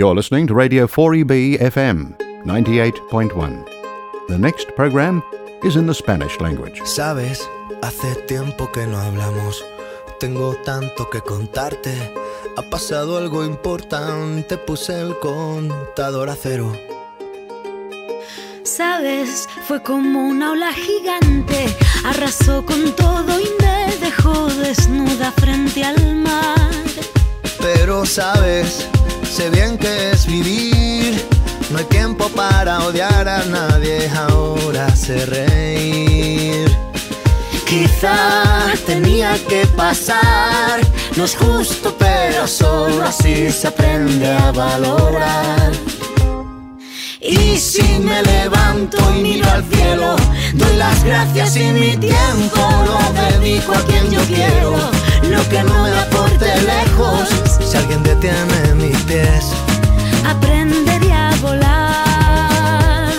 You're listening to Radio 4EB FM 98.1. The next program is in the Spanish language. Sabes, hace tiempo que no hablamos. Tengo tanto que contarte. Ha pasado algo importante, puse el contador a cero. Sabes, fue como una ola gigante, arrasó con todo y me dejó desnuda frente al mar. Pero sabes, sé bien que es vivir. No hay tiempo para odiar a nadie, ahora sé reír. Quizá tenía que pasar, no es justo, pero solo así se aprende a valorar. Y si me levanto y miro al cielo, doy las gracias y mi tiempo lo dedico a quien yo quiero. Lo que no me aporte lejos, si alguien detiene mis pies, aprendería a volar.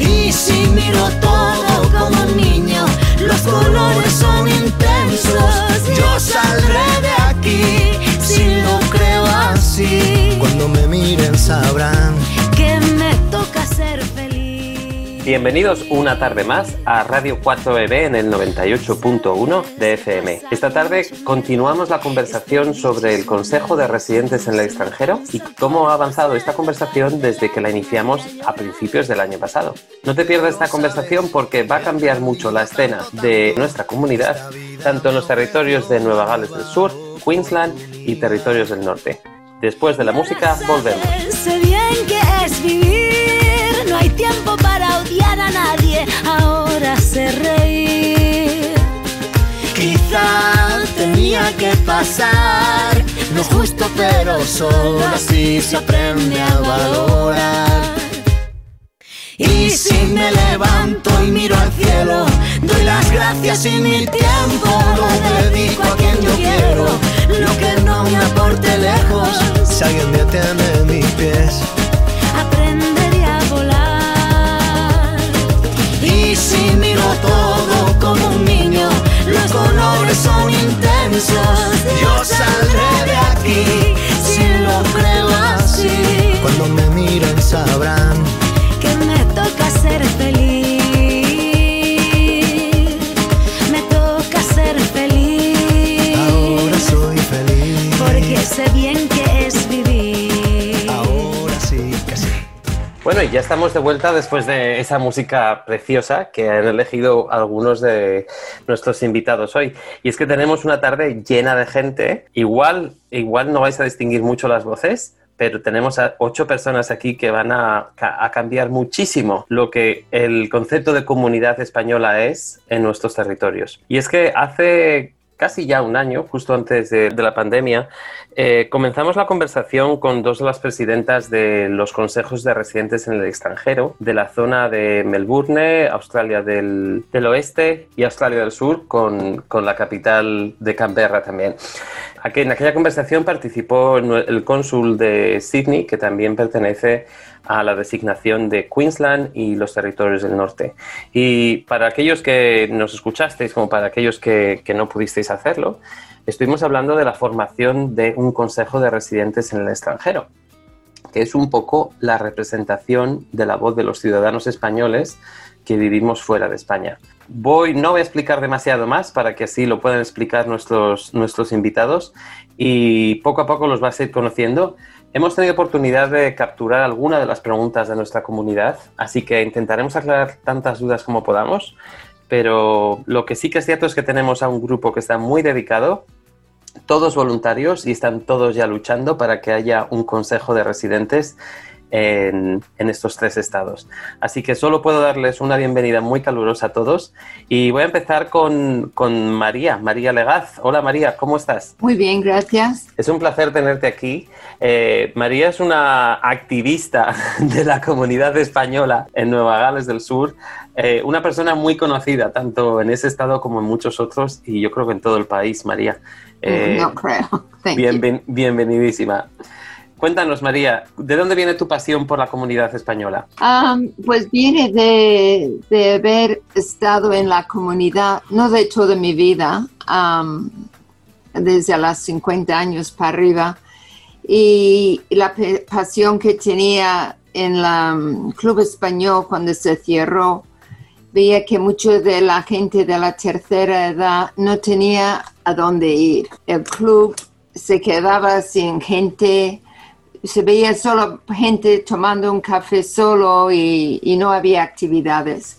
Y si miro todo como un niño, los colores son intensos. Yo saldré de aquí si lo creo así. Cuando me miren sabrán que me. Bienvenidos una tarde más a Radio 4EB en el 98.1 de FM. Esta tarde continuamos la conversación sobre el Consejo de Residentes en el extranjero y cómo ha avanzado esta conversación desde que la iniciamos a principios del año pasado. No te pierdas esta conversación porque va a cambiar mucho la escena de nuestra comunidad, tanto en los territorios de Nueva Gales del Sur, Queensland y territorios del norte. Después de la música, volvemos. Sé reír. Quizá tenía que pasar, no es justo, pero solo así se aprende a valorar. Y si me levanto y miro al cielo, doy las gracias y mi tiempo lo dedico a quien yo quiero. Lo que no me aporte lejos, si alguien detiene mis pies. Aprendería Si miro todo como un niño, los colores son intensos. Yo saldré de aquí si lo creo así. Cuando me miren sabrán que me toca ser feliz. Me toca ser feliz. Ahora soy feliz. Porque sé bien Bueno, y ya estamos de vuelta después de esa música preciosa que han elegido algunos de nuestros invitados hoy. Y es que tenemos una tarde llena de gente. Igual, igual no vais a distinguir mucho las voces, pero tenemos a ocho personas aquí que van a, a, cambiar muchísimo lo que el concepto de comunidad española es en nuestros territorios. Y es que hace casi ya un año, justo antes de, la pandemia, eh, comenzamos la conversación con dos de las presidentas de los consejos de residentes en el extranjero, de la zona de Melbourne, Australia del, Oeste y Australia del Sur, con, con, la capital de Canberra también. Aquí, en aquella conversación participó el cónsul de Sydney, que también pertenece a la designación de Queensland y los territorios del norte. Y para aquellos que nos escuchasteis, como para aquellos que, que, no pudisteis hacerlo, estuvimos hablando de la formación de un consejo de residentes en el extranjero, que es un poco la representación de la voz de los ciudadanos españoles que vivimos fuera de España. Voy, no voy a explicar demasiado más para que así lo puedan explicar nuestros, nuestros invitados y poco a poco los vas a ir conociendo. Hemos tenido oportunidad de capturar alguna de las preguntas de nuestra comunidad, así que intentaremos aclarar tantas dudas como podamos, pero lo que sí que es cierto es que tenemos a un grupo que está muy dedicado, todos voluntarios y están todos ya luchando para que haya un consejo de residentes en, en, estos tres estados. Así que solo puedo darles una bienvenida muy calurosa a todos y voy a empezar con, con, María, María Legaz. Hola María, ¿cómo estás? Muy bien, gracias. Es un placer tenerte aquí. Eh, María es una activista de la comunidad española en Nueva Gales del Sur, eh, una persona muy conocida tanto en ese estado como en muchos otros y yo creo que en todo el país, María. Eh, no creo. Bienven, bienvenidísima. Cuéntanos, María, ¿de dónde viene tu pasión por la comunidad española? Pues viene de, haber estado en la comunidad, no de toda mi vida, desde los 50 años para arriba, y la pasión que tenía en el Club Español cuando se cerró, veía que mucha de la gente de la tercera edad no tenía a dónde ir. El club se quedaba sin gente, se veía solo gente tomando un café solo y, no había actividades.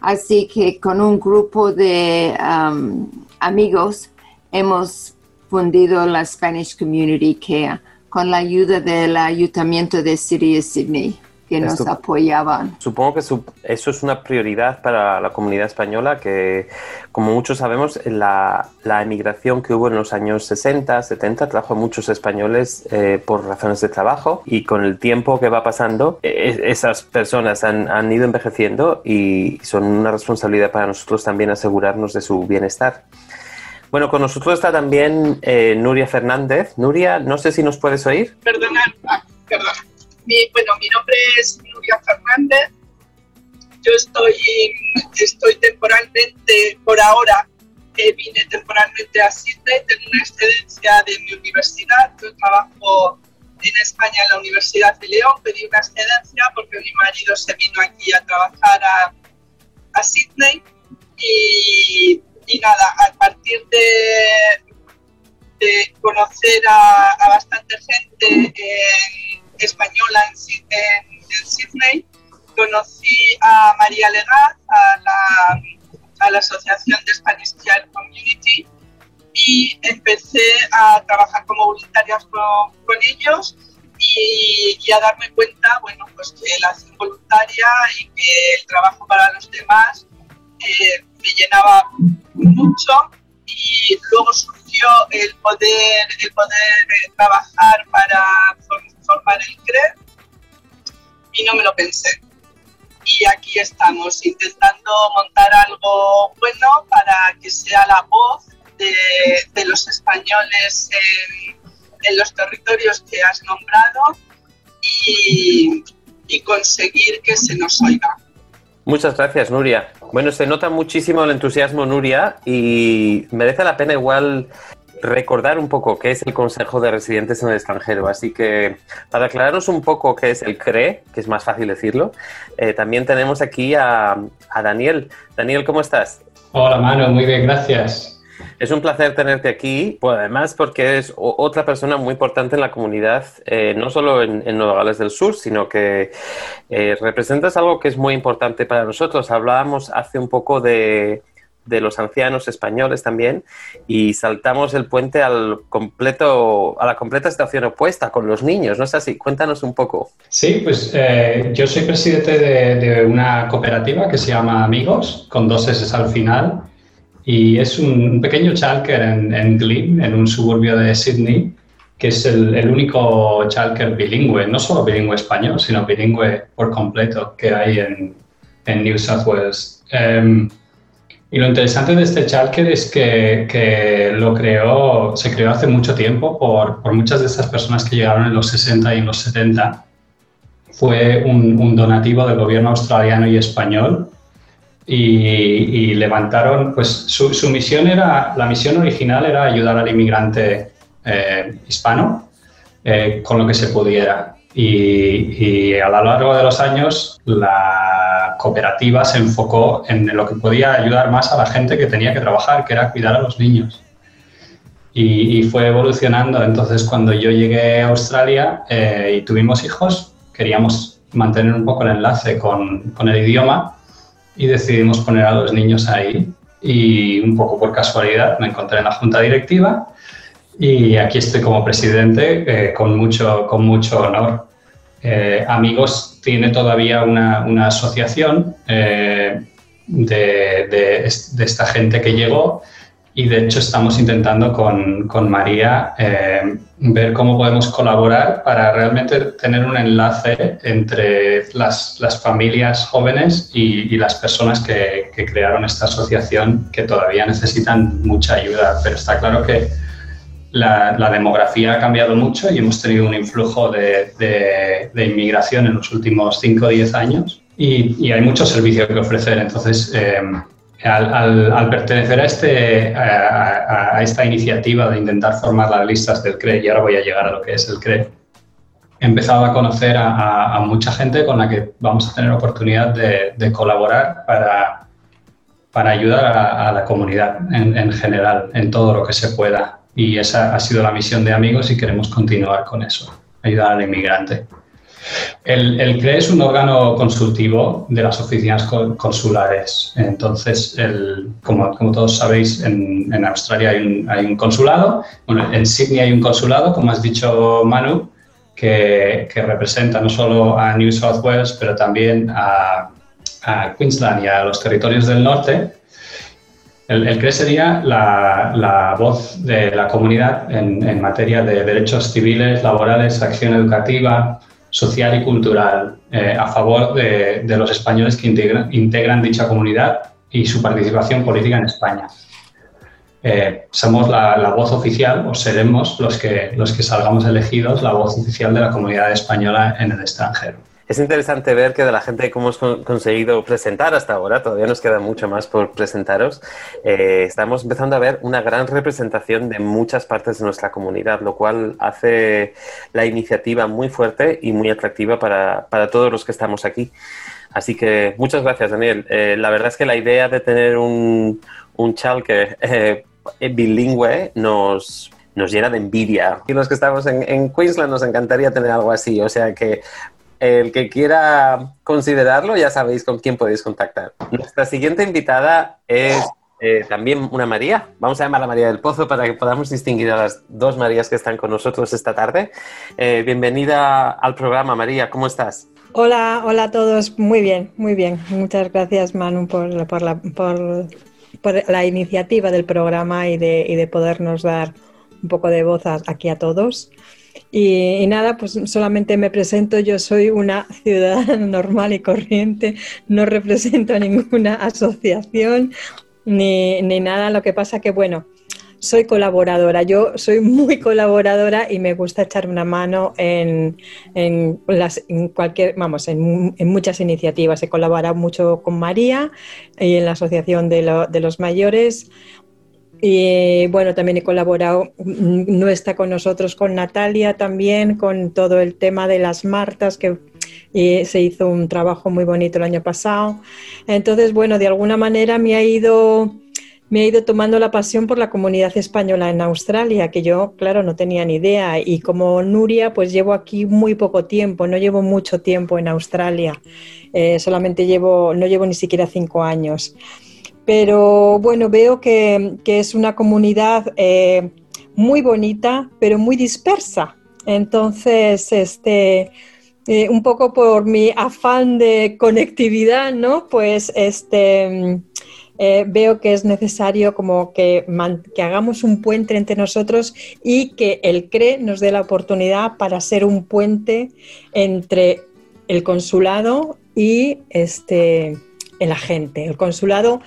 Así que con un grupo de um, amigos hemos fundido la Spanish Community Care con la ayuda del Ayuntamiento de City Sydney que nos apoyaban. Supongo que eso es una prioridad para la comunidad española, que como muchos sabemos, la, la emigración que hubo en los años 60, 70 trajo a muchos españoles eh, por razones de trabajo y con el tiempo que va pasando, e, esas personas han, han, ido envejeciendo y son una responsabilidad para nosotros también asegurarnos de su bienestar. Bueno, con nosotros está también eh, Nuria Fernández. Nuria, no sé si nos puedes oír. Perdona. Mi, bueno, mi nombre es Nuria Fernández. Yo estoy, estoy temporalmente, por ahora, eh, vine temporalmente a Sydney, tengo una excedencia de mi universidad. Yo trabajo en España en la Universidad de León, pedí una excedencia porque mi marido se vino aquí a trabajar a, a Sydney y, y, nada, a partir de, de conocer a, a bastante gente española en, Sydney, conocí a María Legaz, a la, a Asociación de Spanish Child Community, y empecé a trabajar como voluntaria con, ellos y, a darme cuenta, bueno, pues que la acción voluntaria y que el trabajo para los demás eh, me llenaba mucho y luego surgió el poder, el poder eh, trabajar para formar el CRE y no me lo pensé. Y aquí estamos intentando montar algo bueno para que sea la voz de, de los españoles en, en, los territorios que has nombrado y, y conseguir que se nos oiga. Muchas gracias, Nuria. Bueno, se nota muchísimo el entusiasmo, Nuria, y merece la pena igual recordar un poco qué es el Consejo de Residentes en el extranjero. Así que para aclararnos un poco qué es el CRE, que es más fácil decirlo, eh, también tenemos aquí a, a, Daniel. Daniel, ¿cómo estás? Hola, Mano, muy bien, gracias. Es un placer tenerte aquí, pues además porque eres otra persona muy importante en la comunidad, eh, no solo en, Nueva Gales del Sur, sino que eh, representas algo que es muy importante para nosotros. Hablábamos hace un poco de, de los ancianos españoles también y saltamos el puente al completo, a la completa situación opuesta con los niños, ¿no es así? Cuéntanos un poco. Sí, pues eh, yo soy presidente de, una cooperativa que se llama Amigos, con dos S al final, y es un, pequeño chalker en, en Glyn, en un suburbio de Sydney, que es el, único chalker bilingüe, no solo bilingüe español, sino bilingüe por completo que hay en, en New South Wales. Em, y lo interesante de este Chalker es que, que, lo creó, se creó hace mucho tiempo por, por, muchas de estas personas que llegaron en los 60 y en los 70. Fue un, un donativo del gobierno australiano y español y, levantaron, pues su, misión era, la misión original era ayudar al inmigrante eh, hispano eh, con lo que se pudiera. Y, a lo largo de los años la cooperativa se enfocó en lo que podía ayudar más a la gente que tenía que trabajar, que era cuidar a los niños. Y, y fue evolucionando. Entonces cuando yo llegué a Australia eh, y tuvimos hijos, queríamos mantener un poco el enlace con, con el idioma y decidimos poner a los niños ahí. Y un poco por casualidad me encontré en la junta directiva y aquí estoy como presidente eh, con, mucho, con mucho honor. Eh, Amigos tiene todavía una, una asociación eh, de, de, de, esta gente que llegó y de hecho estamos intentando con, con María eh, ver cómo podemos colaborar para realmente tener un enlace entre las, las familias jóvenes y, y las personas que, que, crearon esta asociación que todavía necesitan mucha ayuda, pero está claro que la, la demografía ha cambiado mucho y hemos tenido un influjo de, de, de inmigración en los últimos 5 o 10 años. Y, y, hay mucho servicio que ofrecer, entonces... Eh, Al, pertenecer a, este, a, esta iniciativa de intentar formar las listas del CRE, y ahora voy a llegar a lo que es el CRE, he empezado a conocer a, mucha gente con la que vamos a tener oportunidad de, colaborar para, para ayudar a, la comunidad en, en, general, en todo lo que se pueda. Y esa ha sido la misión de Amigos y queremos continuar con eso, ayudar al inmigrante. El, el, CRE es un órgano consultivo de las oficinas consulares. Entonces, como, todos sabéis, en, Australia hay un, consulado, en Sydney hay un consulado, como has dicho Manu, que, representa no solo a New South Wales, pero también a, Queensland y a los territorios del norte. El, el CRE sería la, voz de la comunidad en materia de derechos civiles, laborales, acción educativa, social y cultural eh, a favor de, los españoles que integran, dicha comunidad y su participación política en España. Eh, somos la, voz oficial, o seremos los que, los que salgamos elegidos, la voz oficial de la comunidad española en el extranjero. Es interesante ver que de la gente que hemos conseguido presentar hasta ahora, todavía nos queda mucho más por presentaros, eh, estamos empezando a ver una gran representación de muchas partes de nuestra comunidad, lo cual hace la iniciativa muy fuerte y muy atractiva para, todos los que estamos aquí. Así que muchas gracias, Daniel. Eh, la verdad es que la idea de tener un, un chalke eh, bilingüe nos, nos llena de envidia. Y los que estamos en, en, Queensland nos encantaría tener algo así. O sea que el que quiera considerarlo, ya sabéis con quién podéis contactar. Nuestra siguiente invitada es eh, también una María. Vamos a llamarla María del Pozo para que podamos distinguir a las dos Marías que están con nosotros esta tarde. Eh, bienvenida al programa, María. ¿Cómo estás? Hola, hola a todos. Muy bien, muy bien. Muchas gracias, Manu, por, por, la, por, la, iniciativa del programa y de, y de podernos dar un poco de voz aquí a todos. Y, nada, pues solamente me presento, yo soy una ciudadana normal y corriente, no represento a ninguna asociación ni, ni nada, lo que pasa que bueno, soy colaboradora. Yo soy muy colaboradora y me gusta echar una mano en, en, las, en cualquier, vamos, en, en, muchas iniciativas. He colaborado mucho con María y en la Asociación de, de los Mayores. Y bueno, también he colaborado, no está con nosotros, con Natalia también, con todo el tema de las Martas, que se hizo un trabajo muy bonito el año pasado. Entonces, bueno, de alguna manera me ha ido me ha ido tomando la pasión por la comunidad española en Australia, que yo, claro, no tenía ni idea. Y como Nuria, pues llevo aquí muy poco tiempo, no llevo mucho tiempo en Australia. Eh, solamente llevo, no llevo ni siquiera cinco años pero bueno, veo que, es una comunidad eh, muy bonita, pero muy dispersa. Entonces, este, eh, un poco por mi afán de conectividad, ¿no? Pues este, eh, veo que es necesario como que, que, hagamos un puente entre nosotros y que el CRE nos dé la oportunidad para ser un puente entre el consulado y este, el agente. El consulado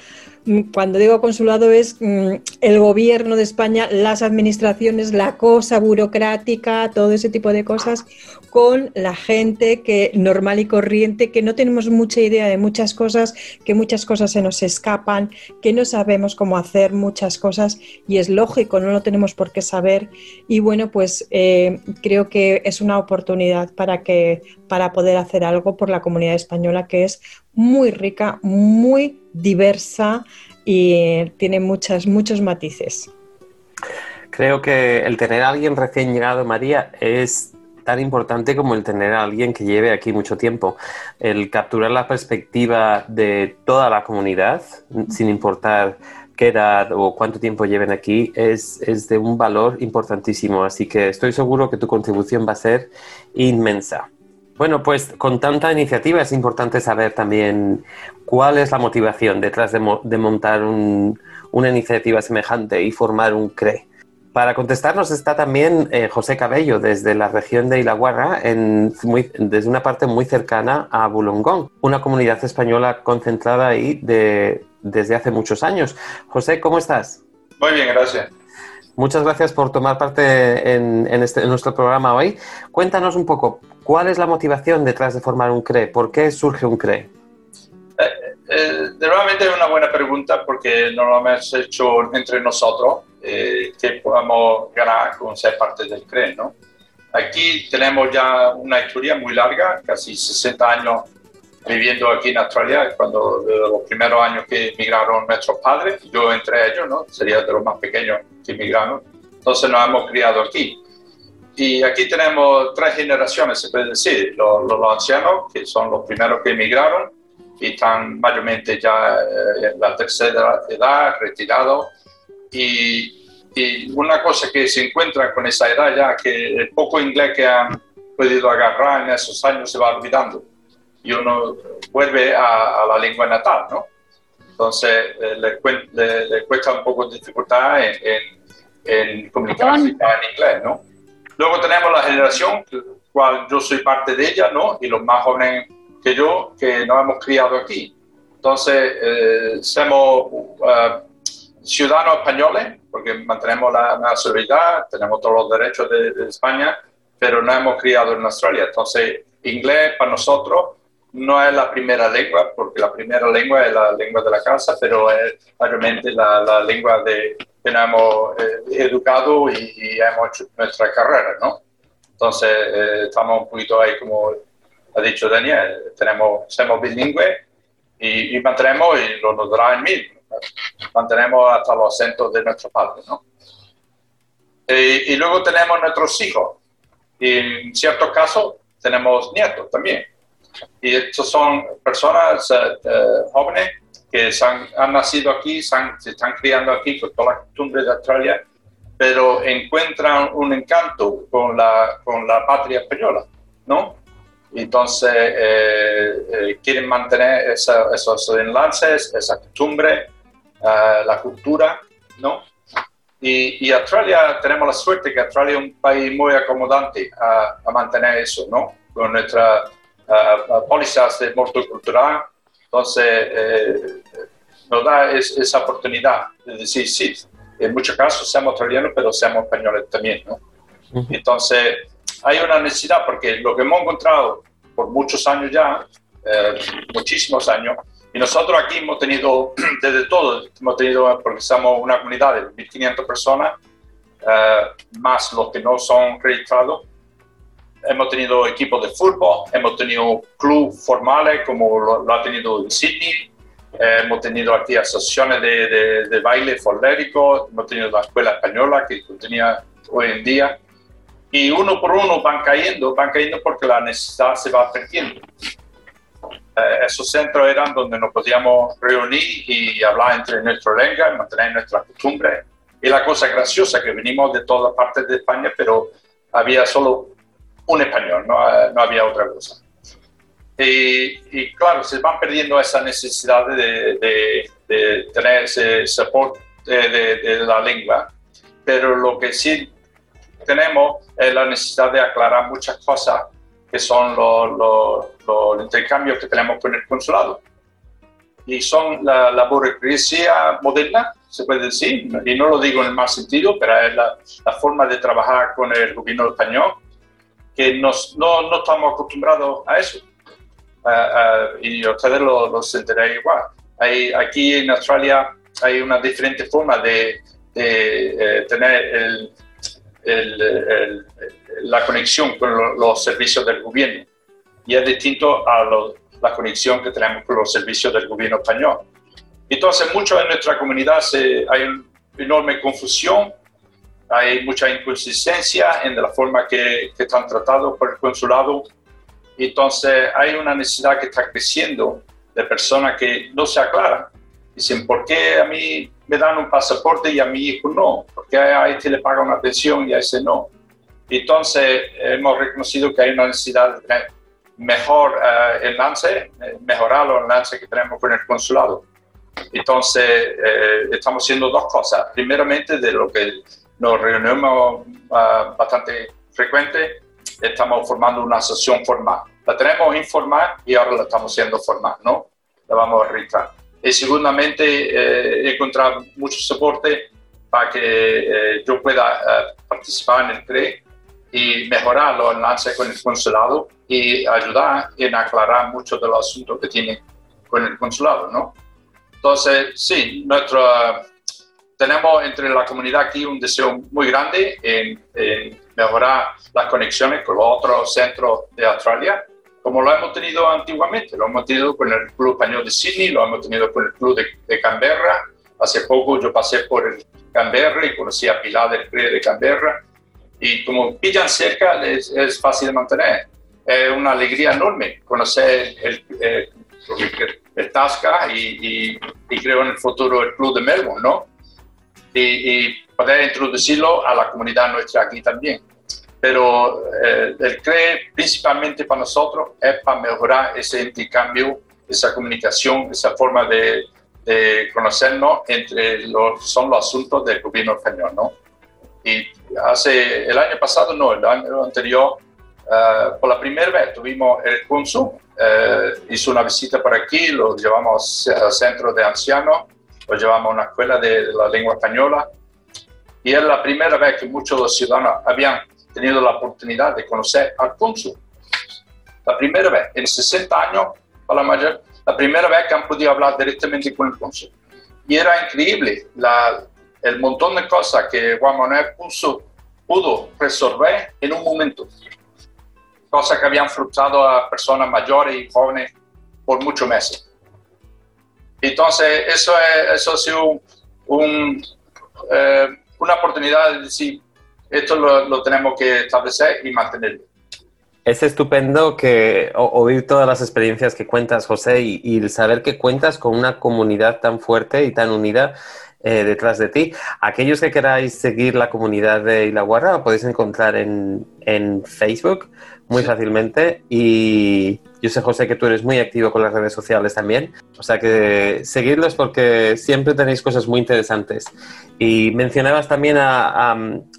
cuando digo consulado es mm, el gobierno de España, las administraciones, la cosa burocrática, todo ese tipo de cosas, con la gente que normal y corriente, que no tenemos mucha idea de muchas cosas, que muchas cosas se nos escapan, que no sabemos cómo hacer muchas cosas y es lógico, no lo tenemos por qué saber. Y bueno, pues eh, creo que es una oportunidad para que para poder hacer algo por la comunidad española que es muy rica, muy diversa y tiene muchas, muchos matices. Creo que el tener a alguien recién llegado, María, es tan importante como el tener a alguien que lleve aquí mucho tiempo. El capturar la perspectiva de toda la comunidad, sin importar qué edad o cuánto tiempo lleven aquí, es, es de un valor importantísimo. Así que estoy seguro que tu contribución va a ser inmensa. Bueno, pues con tanta iniciativa es importante saber también cuál es la motivación detrás de, montar una iniciativa semejante y formar un CRE. Para contestarnos está también eh, José Cabello desde la región de Ilaguarra, desde una parte muy cercana a Bulongón, una comunidad española concentrada ahí desde hace muchos años. José, ¿cómo estás? Muy bien, gracias. Muchas gracias por tomar parte en, este, nuestro programa hoy. Cuéntanos un poco, ¿cuál es la motivación detrás de formar un CRE? ¿Por qué surge un CRE? Eh, eh, normalmente es una buena pregunta porque no lo hemos hecho entre nosotros, eh, que podamos ganar con ser parte del CRE, ¿no? Aquí tenemos ya una historia muy larga, casi 60 años viviendo aquí en Australia, cuando los primeros años que emigraron nuestros padres, yo entre ellos, ¿no? Sería de los más pequeños que emigraron, entonces nos hemos criado aquí. Y aquí tenemos tres generaciones, se puede decir, los, los ancianos, que son los primeros que emigraron, y están mayormente ya eh, en la tercera edad, retirados, y y una cosa que se encuentra con esa edad ya, que el poco inglés que han podido agarrar en esos años se va olvidando. Y uno vuelve a, la lengua natal, ¿no? Entonces eh, le, cuesta un poco de dificultad en, en, comunicarse en inglés, ¿no? Luego tenemos la generación, cual yo soy parte de ella, ¿no? Y los más jóvenes que yo, que nos hemos criado aquí. Entonces, eh, somos uh, ciudadanos españoles, porque mantenemos la nacionalidad, tenemos todos los derechos de, España, pero no hemos criado en Australia. Entonces, inglés para nosotros no es la primera lengua, porque la primera lengua es la lengua de la casa, pero es mayormente la, lengua de, que nos hemos eh, educado y, hemos hecho nuestra carrera, ¿no? Entonces, eh, estamos un poquito ahí, como ha dicho Daniel, tenemos, somos bilingües y, y mantenemos, y lo nos dará en mil, mantenemos hasta los acentos de nuestros padres, ¿no? Y, luego tenemos nuestros hijos. Y en ciertos casos tenemos nietos también. Y estos son personas eh, eh, jóvenes que han, nacido aquí, se, están criando aquí con todas las costumbres de Australia, pero encuentran un encanto con la, con la patria española, ¿no? Entonces eh, quieren mantener esos enlaces, esa costumbre, la cultura, ¿no? Y, y, Australia, tenemos la suerte que Australia es un país muy acomodante a, a mantener eso, ¿no? Con nuestra uh, pólizas de multicultural, entonces eh, nos da esa oportunidad de decir, sí, en muchos casos somos australianos, pero somos españoles también, ¿no? Entonces, hay una necesidad, porque lo que hemos encontrado por muchos años ya, eh, muchísimos años, y nosotros aquí hemos tenido, desde todo, hemos tenido, porque somos una comunidad de 1.500 personas, eh, más los que no son registrados, hemos tenido equipos de fútbol, hemos tenido clubes formales como lo, ha tenido en Sydney, eh, hemos tenido aquí asociaciones de, de, baile folclórico, hemos tenido la escuela española que tenía hoy en día, y uno por uno van cayendo, van cayendo porque la necesidad se va perdiendo. Eh, esos centros eran donde nos podíamos reunir y hablar entre nuestra lengua mantener nuestra costumbre. Y la cosa graciosa que venimos de todas partes de España, pero había solo un español, no, eh, no había otra cosa. Y, claro, se van perdiendo esa necesidad de, de, tener ese soporte de, de, la lengua, pero lo que sí tenemos es la necesidad de aclarar muchas cosas que son los, intercambios que tenemos con el consulado. Y son la, la, burocracia moderna, se puede decir, y no lo digo en el mal sentido, pero es la, la forma de trabajar con el gobierno español, que nos, no, no, estamos acostumbrados a eso. y ustedes lo, lo sentirán igual. Hay, aquí en Australia hay una diferente forma de, de eh, tener el, el, la conexión con los servicios del gobierno y es distinto a la conexión que tenemos con los servicios del gobierno español. Entonces, mucho en nuestra comunidad se, hay una enorme confusión, hay mucha inconsistencia en la forma que, que están tratados por el consulado. Entonces, hay una necesidad que está creciendo de personas que no se aclaran. Dicen, ¿por qué a mí me dan un pasaporte y a mi hijo no? ¿Por qué a este le paga una pensión y a ese no? Entonces, hemos reconocido que hay una necesidad de mejor uh, enlace, mejorar los enlaces que tenemos con el consulado. Entonces, eh, estamos haciendo dos cosas. Primeramente, de lo que nos reunimos bastante frecuente, estamos formando una asociación formal. La tenemos informal y ahora la estamos haciendo formal, ¿no? La vamos a registrar. Y segundamente, encontrar mucho soporte para que yo pueda participar en el CRE y mejorar los enlaces con el consulado y ayudar en aclarar muchos de los asuntos que tienen con el consulado, ¿no? Entonces, sí, nuestro, tenemos entre la comunidad aquí un deseo muy grande en, mejorar las conexiones con los otros centros de Australia, como lo hemos tenido antiguamente. Lo hemos tenido con el Club Español de Sydney, lo hemos tenido con el Club de, Canberra. Hace poco yo pasé por el Canberra y conocí a Pilar del CRE de Canberra. Y como pillan cerca, es, es fácil de mantener. Es una alegría enorme conocer el, el, el Tasca y, y, y, creo en el futuro el Club de Melbourne, ¿no? Y, poder introducirlo a la comunidad nuestra aquí también. Pero eh, el CRE principalmente para nosotros es para mejorar ese intercambio, esa comunicación, esa forma de, de conocernos entre los son los asuntos del gobierno español, ¿no? Y hace el año pasado, no, el año anterior, uh, por la primera vez tuvimos el cónsul, uh, hizo una visita por aquí, lo llevamos al centro de ancianos lo llevamos a una escuela de la lengua española y es la primera vez que muchos de los ciudadanos habían tenido la oportunidad de conocer al cónsul. La primera vez, en 60 años, para la mayor, la primera vez que han podido hablar directamente con el cónsul. Y era increíble la, el montón de cosas que Juan Manuel puso, pudo resolver en un momento. Cosas que habían frustrado a personas mayores y jóvenes por muchos meses. Entonces, eso, es, eso ha sido un, eh, una oportunidad de decir, esto lo, tenemos que establecer y mantenerlo. Es estupendo que oír todas las experiencias que cuentas, José, y, saber que cuentas con una comunidad tan fuerte y tan unida eh, detrás de ti. Aquellos que queráis seguir la comunidad de Ilaguarra, lo podéis encontrar en, en Facebook muy fácilmente y yo sé, José, que tú eres muy activo con las redes sociales también. O sea que seguidlos porque siempre tenéis cosas muy interesantes. Y mencionabas también a,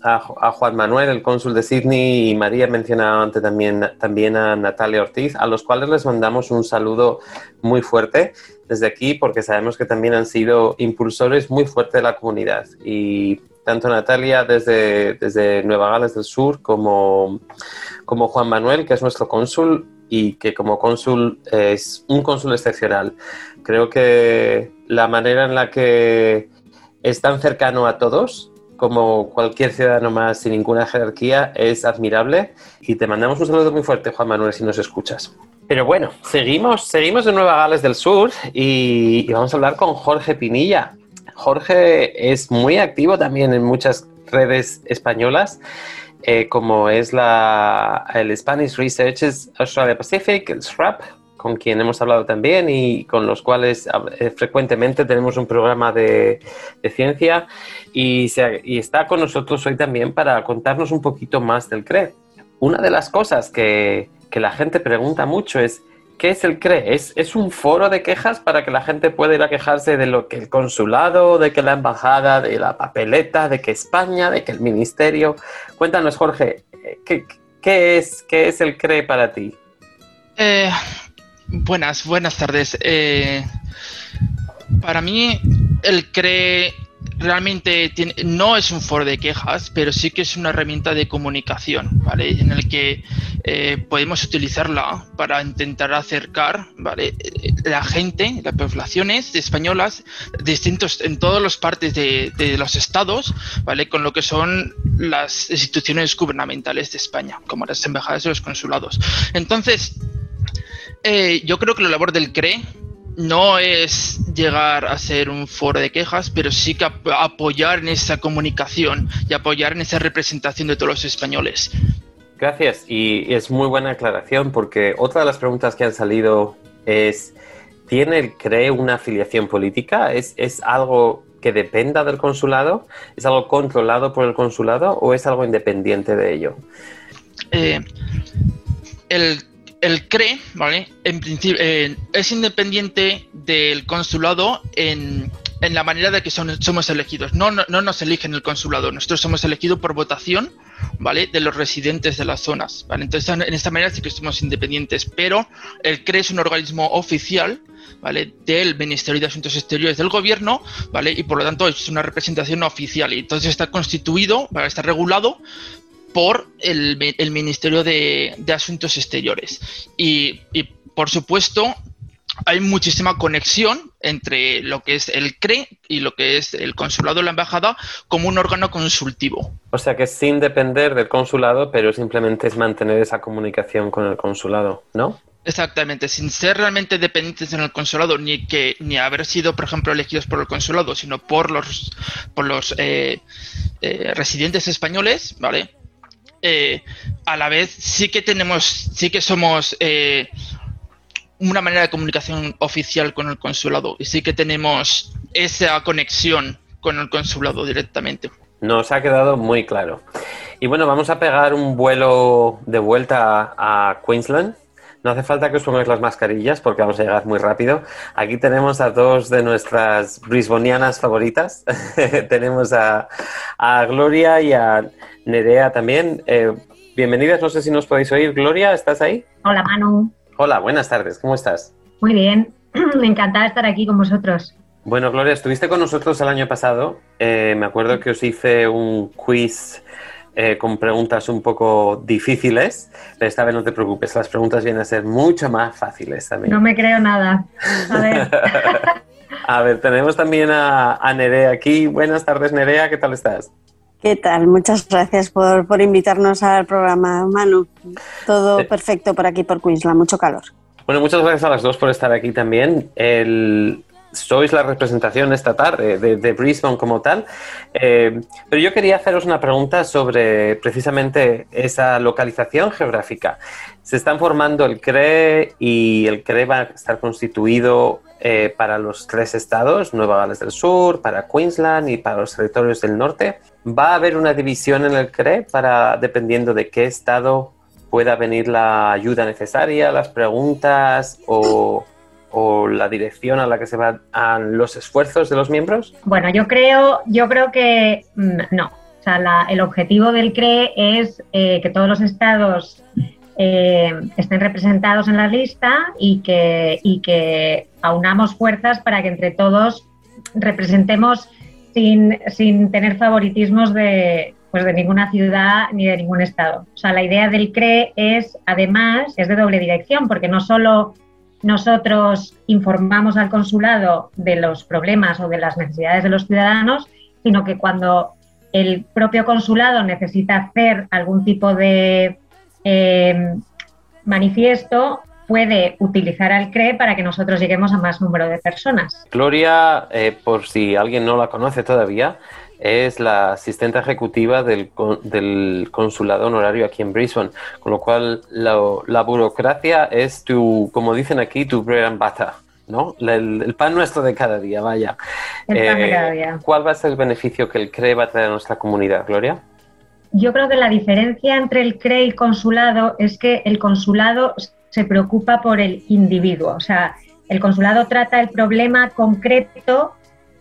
a, Juan Manuel, el cónsul de Sydney, y María mencionaba antes también, también a Natalia Ortiz, a los cuales les mandamos un saludo muy fuerte desde aquí porque sabemos que también han sido impulsores muy fuertes de la comunidad. Y tanto Natalia desde, desde Nueva Gales del Sur como, como Juan Manuel, que es nuestro cónsul y que como cónsul es un cónsul excepcional. Creo que la manera en la que es tan cercano a todos, como cualquier ciudadano más sin ninguna jerarquía, es admirable. Y te mandamos un saludo muy fuerte, Juan Manuel, si nos escuchas. Pero bueno, seguimos, seguimos en Nueva Gales del Sur y, y vamos a hablar con Jorge Pinilla. Jorge es muy activo también en muchas redes españolas, eh, como es la, el Spanish Research Australia Pacific, el SRAP, con quien hemos hablado también y con los cuales eh, frecuentemente tenemos un programa de, ciencia y, está con nosotros hoy también para contarnos un poquito más del CRE. Una de las cosas que la gente pregunta mucho es ¿Qué es el CRE? ¿Es, un foro de quejas para que la gente pueda ir a quejarse de lo que el consulado, de que la embajada, de la papeleta, de que España, de que el ministerio? Cuéntanos, Jorge, ¿qué, es, qué es el CRE para ti? Eh, buenas, buenas tardes. Eh, para mí, el CRE realmente no es un foro de quejas, pero sí que es una herramienta de comunicación, ¿vale? En el que eh, podemos utilizarla para intentar acercar, ¿vale? La gente, las poblaciones españolas distintos en todas las partes de, los estados, ¿vale? Con lo que son las instituciones gubernamentales de España, como las embajadas y los consulados. Entonces, eh, yo creo que la labor del CRE no es llegar a ser un foro de quejas, pero sí que apoyar en esa comunicación y apoyar en esa representación de todos los españoles. Gracias, y es muy buena aclaración porque otra de las preguntas que han salido es, ¿tiene el CRE una afiliación política? ¿Es, es algo que dependa del consulado? ¿Es algo controlado por el consulado o es algo independiente de ello? Eh, el el CRE, ¿vale? En principio, es independiente del consulado en, la manera de que somos elegidos. No, no, nos eligen el consulado, nosotros somos elegidos por votación, ¿vale? De los residentes de las zonas, ¿vale? Entonces, en esta manera sí que somos independientes, pero el CRE es un organismo oficial, ¿vale? Del Ministerio de Asuntos Exteriores del Gobierno, ¿vale? Y por lo tanto es una representación oficial y entonces está constituido, ¿vale? está regulado por el, Ministerio de, Asuntos Exteriores. Y, por supuesto, hay muchísima conexión entre lo que es el CRE y lo que es el consulado o la embajada como un órgano consultivo. O sea que sin depender del consulado, pero simplemente es mantener esa comunicación con el consulado, ¿no? Exactamente, sin ser realmente dependientes en el consulado, ni que ni haber sido, por ejemplo, elegidos por el consulado, sino por los por los eh, eh, residentes españoles, ¿vale? Eh, a la vez sí que tenemos, sí que somos una manera de comunicación oficial con el consulado y sí que tenemos esa conexión con el consulado directamente. Nos ha quedado muy claro. Y bueno, vamos a pegar un vuelo de vuelta a Queensland no hace falta que os pongáis las mascarillas porque vamos a llegar muy rápido. Aquí tenemos a dos de nuestras brisbonianas favoritas. tenemos a, Gloria y a Nerea también. Eh, bienvenidas, no sé si nos podéis oír. Gloria, ¿estás ahí? Hola, Manu. Hola, buenas tardes, ¿cómo estás? Muy bien, encantada de estar aquí con vosotros. Bueno, Gloria, estuviste con nosotros el año pasado. Eh, me acuerdo que os hice un quiz eh, con preguntas un poco difíciles, pero esta vez no te preocupes, las preguntas vienen a ser mucho más fáciles también. No me creo nada. A ver. a ver, tenemos también a, Nerea aquí. Buenas tardes, Nerea, ¿qué tal estás? ¿Qué tal? Muchas gracias por, por invitarnos al programa, Manu. Todo perfecto por aquí, por Queensland, mucho calor. Bueno, muchas gracias a las dos por estar aquí también. El, sois la representación esta tarde de, Brisbane como tal. Eh, pero yo quería haceros una pregunta sobre precisamente esa localización geográfica. Se están formando el CRE y el CRE va a estar constituido eh, para los tres estados, Nueva Gales del Sur, para Queensland y para los territorios del norte. ¿Va a haber una división en el CRE para, dependiendo de qué estado pueda venir la ayuda necesaria, las preguntas o la dirección a la que se van los esfuerzos de los miembros? Bueno, yo creo, yo creo que mm, no. O sea, el objetivo del CRE es eh, que todos los estados eh, estén representados en la lista y que, y que aunamos fuerzas para que entre todos representemos sin, sin tener favoritismos de, pues de ninguna ciudad ni de ningún estado. O sea, la idea del CRE es, además, es de doble dirección, porque no solo nosotros informamos al consulado de los problemas o de las necesidades de los ciudadanos, sino que cuando el propio consulado necesita hacer algún tipo de eh, manifiesto, puede utilizar al CRE para que nosotros lleguemos a más número de personas. Gloria, eh, por si alguien no la conoce todavía, es la asistente ejecutiva del, del, consulado honorario aquí en Brisbane, con lo cual la, burocracia es tu, como dicen aquí, tu bread and butter, ¿no? El, pan nuestro de cada día, vaya. El pan de cada día. Eh, ¿Cuál va a ser el beneficio que el CRE va a traer a nuestra comunidad, Gloria? Yo creo que la diferencia entre el CRE y el consulado es que el consulado se preocupa por el individuo, o sea, el consulado trata el problema concreto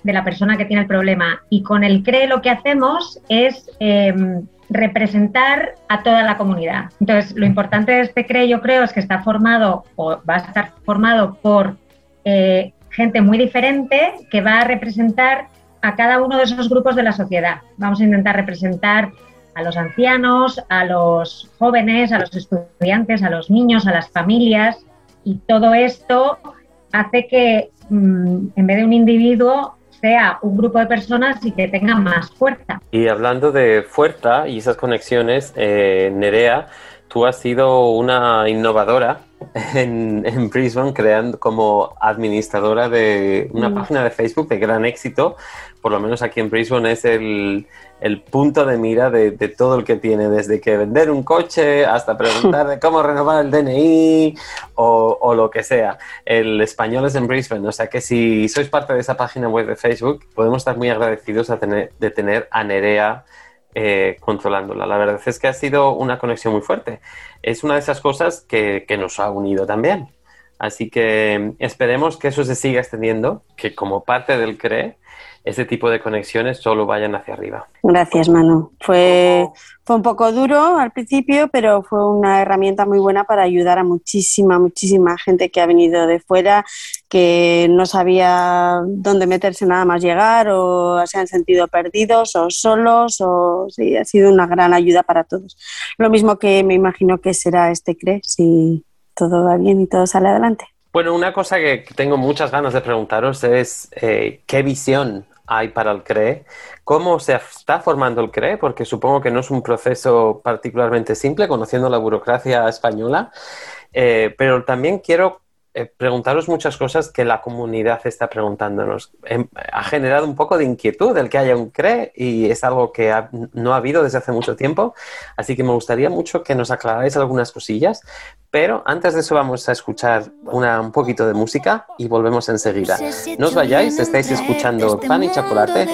de la persona que tiene el problema. Y con el CRE lo que hacemos es em, representar a toda la comunidad. Entonces, lo importante de este CRE, yo creo, es que está formado o va a estar formado por eh, gente muy diferente que va a representar a cada uno de esos grupos de la sociedad. Vamos a intentar representar a los ancianos, a los jóvenes, a los estudiantes, a los niños, a las familias y todo esto hace que mm, en vez de un individuo sea un grupo de personas y que tenga más fuerza. Y hablando de fuerza y esas conexiones, eh, Nerea, tú has sido una innovadora en, en, Brisbane creando como administradora de una mm. página de Facebook de gran éxito. Por lo menos aquí en Brisbane es el, el punto de mira de, de, todo el que tiene, desde que vender un coche hasta preguntar de cómo renovar el DNI o, o, lo que sea. El español es en Brisbane, o sea que si sois parte de esa página web de Facebook, podemos estar muy agradecidos tener, de tener a Nerea eh, controlándola. La verdad es que ha sido una conexión muy fuerte. Es una de esas cosas que, que nos ha unido también. Así que esperemos que eso se siga extendiendo, que como parte del CRE ese tipo de conexiones solo vayan hacia arriba. Gracias, Manu. Fue, fue un poco duro al principio, pero fue una herramienta muy buena para ayudar a muchísima, muchísima gente que ha venido de fuera, que no sabía dónde meterse nada más llegar o se han sentido perdidos o solos o sí, ha sido una gran ayuda para todos. Lo mismo que me imagino que será este CRE si todo va bien y todo sale adelante. Bueno, una cosa que tengo muchas ganas de preguntaros es eh, qué visión hay para el CRE, cómo se está formando el CRE, porque supongo que no es un proceso particularmente simple, conociendo la burocracia española, eh, pero también quiero eh, preguntaros muchas cosas que la comunidad está preguntándonos. Em, ha generado un poco de inquietud el que haya un CRE y es algo que no ha habido desde hace mucho tiempo, así que me gustaría mucho que nos aclaráis algunas cosillas, pero antes de eso vamos a escuchar un poquito de música y volvemos enseguida. No os vayáis, estáis escuchando Pan y Chocolate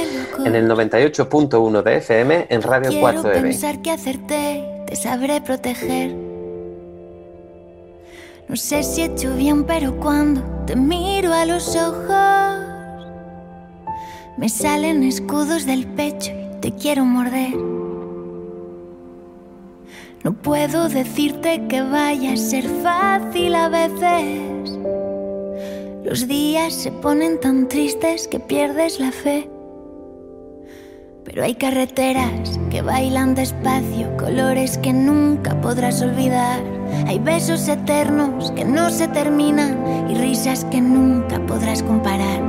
en el 98.1 de FM en Radio 4 pensar que hacerte te sabré proteger no sé si he hecho bien, pero cuando te miro a los ojos, me salen escudos del pecho y te quiero morder. No puedo decirte que vaya a ser fácil a veces. Los días se ponen tan tristes que pierdes la fe. Pero hay carreteras que bailan despacio, colores que nunca podrás olvidar. Hay besos eternos que no se terminan y risas que nunca podrás comparar.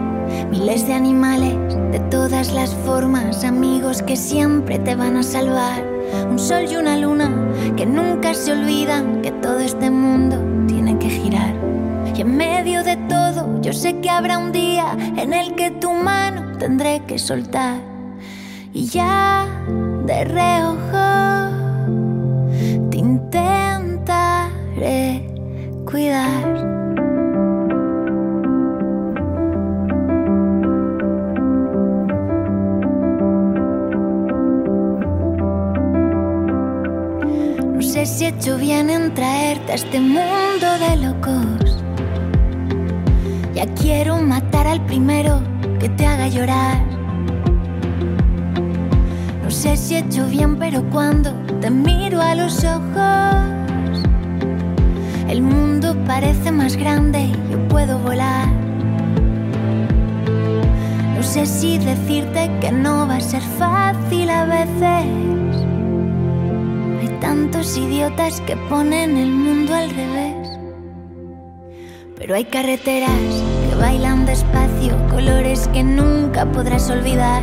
Miles de animales de todas las formas, amigos que siempre te van a salvar. Un sol y una luna que nunca se olvidan que todo este mundo tiene que girar. Y en medio de todo, yo sé que habrá un día en el que tu mano tendré que soltar. Y ya de reojo te cuidar. No sé si he hecho bien en traerte a este mundo de locos. Ya quiero matar al primero que te haga llorar sé si he hecho bien, pero cuando te miro a los ojos, el mundo parece más grande y yo puedo volar. No sé si decirte que no va a ser fácil a veces. Hay tantos idiotas que ponen el mundo al revés. Pero hay carreteras que bailan despacio, colores que nunca podrás olvidar.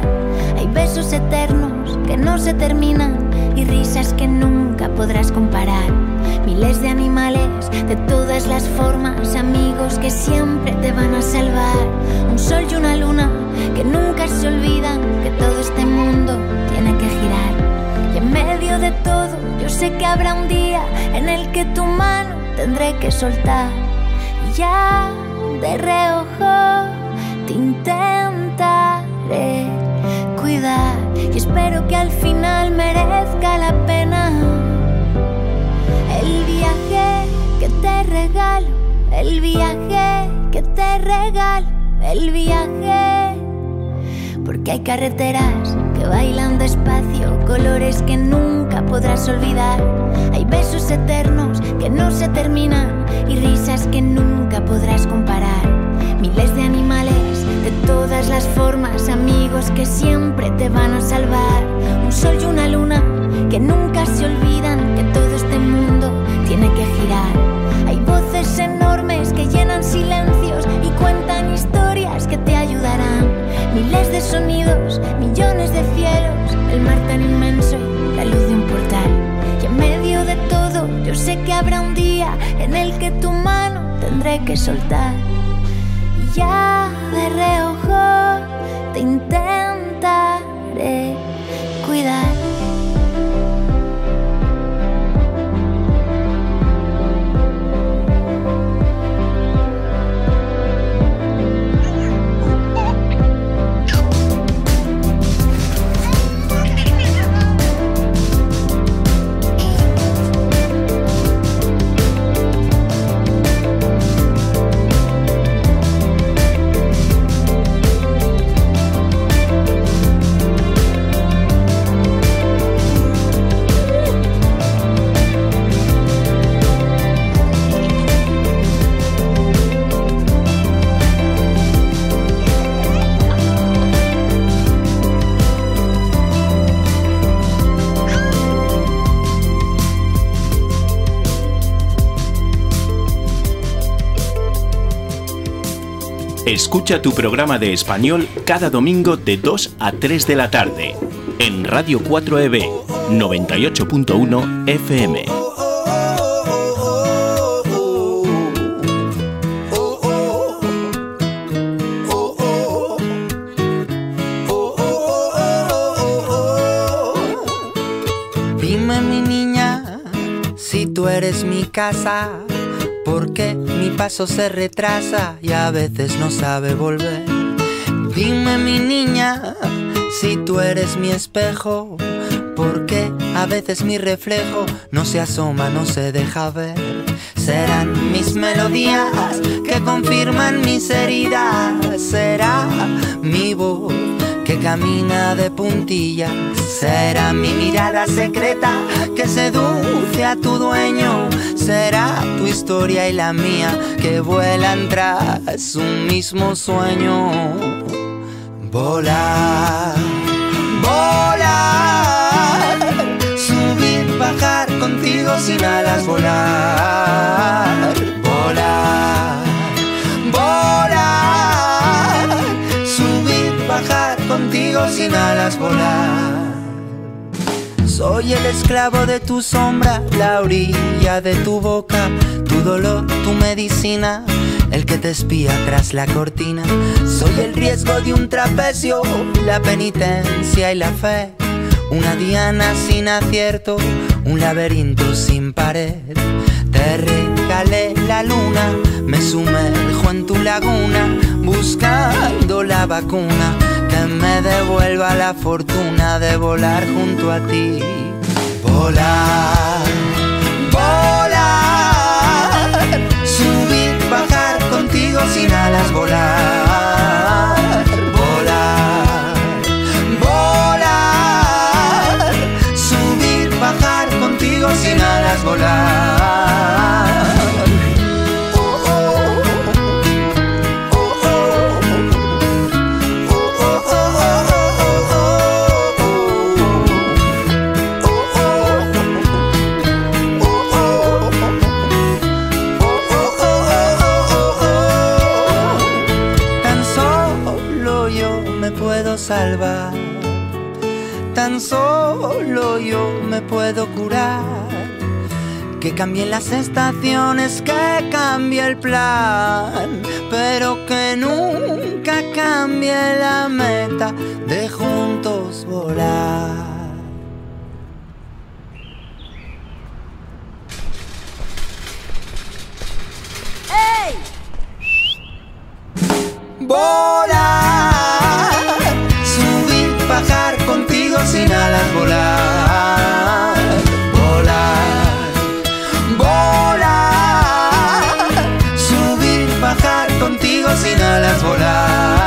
Hay besos eternos que no se terminan y risas que nunca se olvidan que todo este mundo tiene que girar. Y en medio de todo, yo sé que habrá un día en el que tu mano tendré que soltar. Y ya de reojo te intentaré cuidar y espero que al final merezca la pena el viaje que te regalo, el viaje que te regalo, el viaje. Porque hay carreteras que bailan despacio, colores que nunca podrás olvidar. Hay besos eternos que no se terminan y risas que nunca podrás comparar. Miles de animales de todas las formas, amigos que siempre te van a salvar. Un sol y una luna que nunca se olvidan que todo este mundo tiene que girar. Hay voces enormes que llenan silencios Miles de sonidos, millones de cielos, el mar tan inmenso y la luz de un portal. Y en medio de todo, yo sé que habrá un día en el que tu mano tendré que soltar ya de reojo te intentaré Escucha tu programa de español cada domingo de 2 a 3 de la tarde en Radio 4EB 98.1 FM. Dime mi niña, si tú eres mi casa, paso se retrasa y a veces no sabe volver. Dime mi niña, si tú eres mi espejo, porque a veces mi reflejo no se asoma, no se deja ver. Serán mis melodías que confirman mis heridas, será mi voz que camina de puntillas. Será mi mirada secreta que seduce a tu dueño. Será tu historia y la mía que vuelan tras un mismo sueño. Volar, volar, subir, bajar contigo sin alas, volar, sin alas, volar. Soy el esclavo de tu sombra, la orilla de tu boca, tu dolor, tu medicina, el que te espía tras la cortina. Soy el riesgo de un trapecio, la penitencia y la fe. Una diana sin acierto, un laberinto sin pared. Te regalé la luna, me sumerjo en tu laguna, buscando la vacuna que me devuelva la fortuna de volar junto a ti. Volar, volar, subir, bajar contigo sin alas, volar, volar, volar, subir, bajar contigo sin alas, volar. Tan solo yo me puedo curar. Que cambien las estaciones, que cambie el plan, pero que nunca cambie la meta de juntos volar. ¡Ey! Volar, sin alas, volar, volar, volar, subir, bajar contigo sin alas, volar.